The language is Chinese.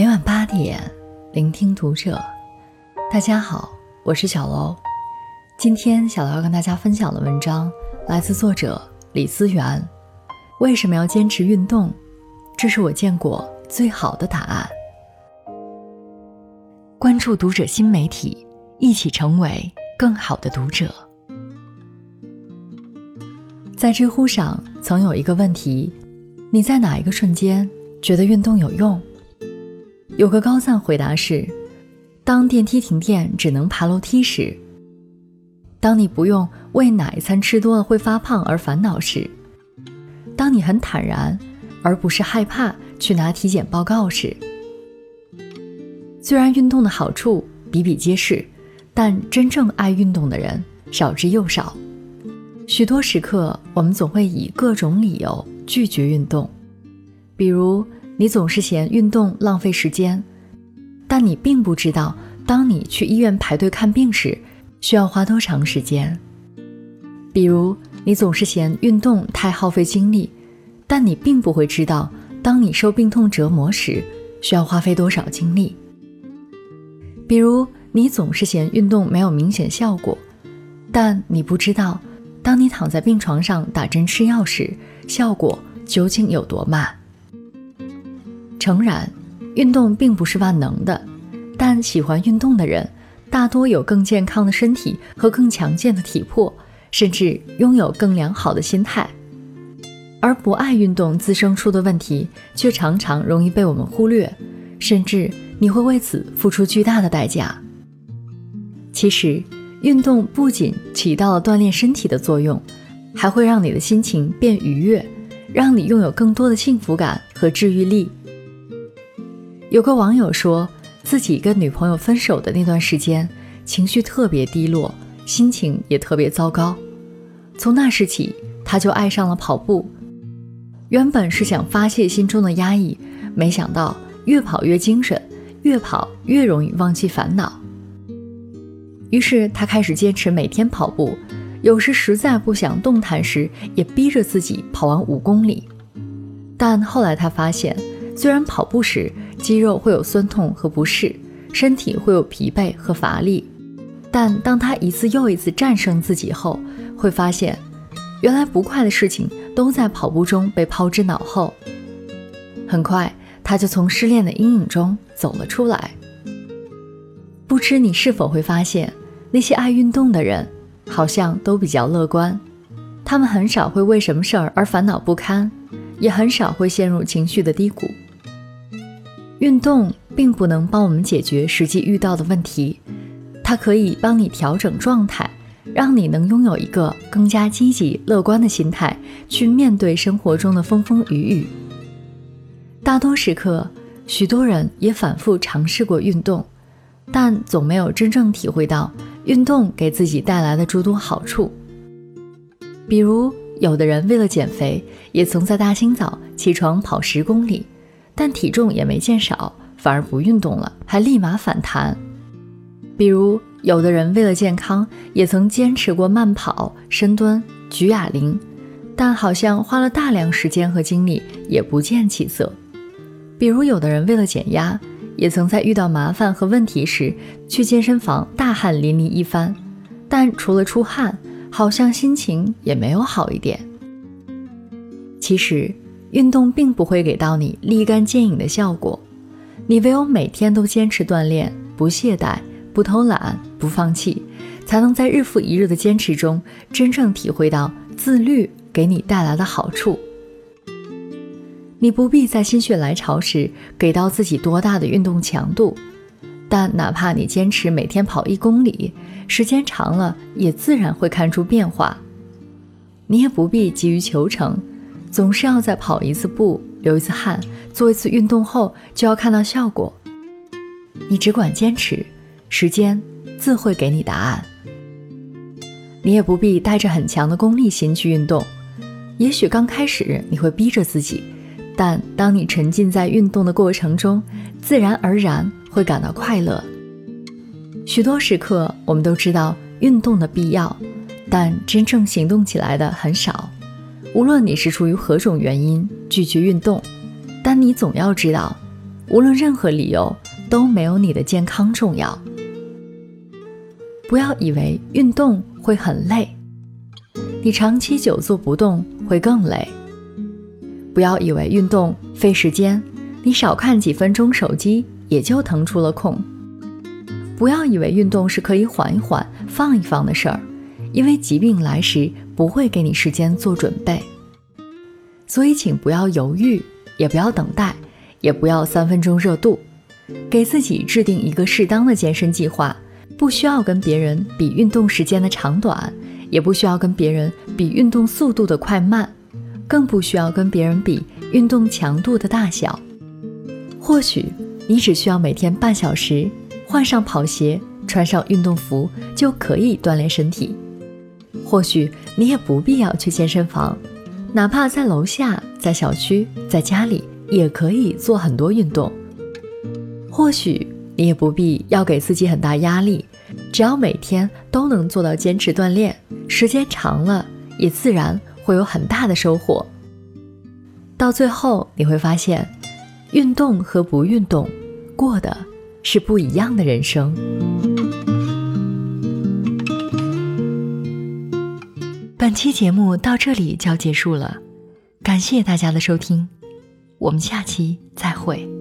每晚八点，聆听读者。大家好，我是小楼。今天小楼要跟大家分享的文章来自作者李思源。为什么要坚持运动？这是我见过最好的答案。关注读者新媒体，一起成为更好的读者。在知乎上曾有一个问题：你在哪一个瞬间觉得运动有用？有个高赞回答是：当电梯停电只能爬楼梯时；当你不用为哪一餐吃多了会发胖而烦恼时；当你很坦然而不是害怕去拿体检报告时。虽然运动的好处比比皆是，但真正爱运动的人少之又少。许多时刻，我们总会以各种理由拒绝运动，比如。你总是嫌运动浪费时间，但你并不知道，当你去医院排队看病时，需要花多长时间。比如，你总是嫌运动太耗费精力，但你并不会知道，当你受病痛折磨时，需要花费多少精力。比如，你总是嫌运动没有明显效果，但你不知道，当你躺在病床上打针吃药时，效果究竟有多慢。诚然，运动并不是万能的，但喜欢运动的人大多有更健康的身体和更强健的体魄，甚至拥有更良好的心态。而不爱运动滋生出的问题，却常常容易被我们忽略，甚至你会为此付出巨大的代价。其实，运动不仅起到了锻炼身体的作用，还会让你的心情变愉悦，让你拥有更多的幸福感和治愈力。有个网友说自己跟女朋友分手的那段时间，情绪特别低落，心情也特别糟糕。从那时起，他就爱上了跑步。原本是想发泄心中的压抑，没想到越跑越精神，越跑越容易忘记烦恼。于是他开始坚持每天跑步，有时实在不想动弹时，也逼着自己跑完五公里。但后来他发现，虽然跑步时，肌肉会有酸痛和不适，身体会有疲惫和乏力，但当他一次又一次战胜自己后，会发现，原来不快的事情都在跑步中被抛之脑后。很快，他就从失恋的阴影中走了出来。不知你是否会发现，那些爱运动的人，好像都比较乐观，他们很少会为什么事儿而烦恼不堪，也很少会陷入情绪的低谷。运动并不能帮我们解决实际遇到的问题，它可以帮你调整状态，让你能拥有一个更加积极乐观的心态去面对生活中的风风雨雨。大多时刻，许多人也反复尝试过运动，但总没有真正体会到运动给自己带来的诸多好处。比如，有的人为了减肥，也曾在大清早起床跑十公里。但体重也没见少，反而不运动了，还立马反弹。比如，有的人为了健康，也曾坚持过慢跑、深蹲、举哑铃，但好像花了大量时间和精力，也不见起色。比如，有的人为了减压，也曾在遇到麻烦和问题时，去健身房大汗淋漓一番，但除了出汗，好像心情也没有好一点。其实。运动并不会给到你立竿见影的效果，你唯有每天都坚持锻炼，不懈怠，不偷懒，不放弃，才能在日复一日的坚持中，真正体会到自律给你带来的好处。你不必在心血来潮时给到自己多大的运动强度，但哪怕你坚持每天跑一公里，时间长了也自然会看出变化。你也不必急于求成。总是要在跑一次步、流一次汗、做一次运动后就要看到效果。你只管坚持，时间自会给你答案。你也不必带着很强的功利心去运动。也许刚开始你会逼着自己，但当你沉浸在运动的过程中，自然而然会感到快乐。许多时刻我们都知道运动的必要，但真正行动起来的很少。无论你是出于何种原因拒绝运动，但你总要知道，无论任何理由都没有你的健康重要。不要以为运动会很累，你长期久坐不动会更累。不要以为运动费时间，你少看几分钟手机也就腾出了空。不要以为运动是可以缓一缓、放一放的事儿，因为疾病来时不会给你时间做准备。所以，请不要犹豫，也不要等待，也不要三分钟热度，给自己制定一个适当的健身计划。不需要跟别人比运动时间的长短，也不需要跟别人比运动速度的快慢，更不需要跟别人比运动强度的大小。或许你只需要每天半小时，换上跑鞋，穿上运动服就可以锻炼身体。或许你也不必要去健身房，哪怕在楼下、在小区、在家里也可以做很多运动。或许你也不必要给自己很大压力。只要每天都能做到坚持锻炼，时间长了也自然会有很大的收获。到最后你会发现，运动和不运动过的是不一样的人生。本期节目到这里就要结束了，感谢大家的收听，我们下期再会。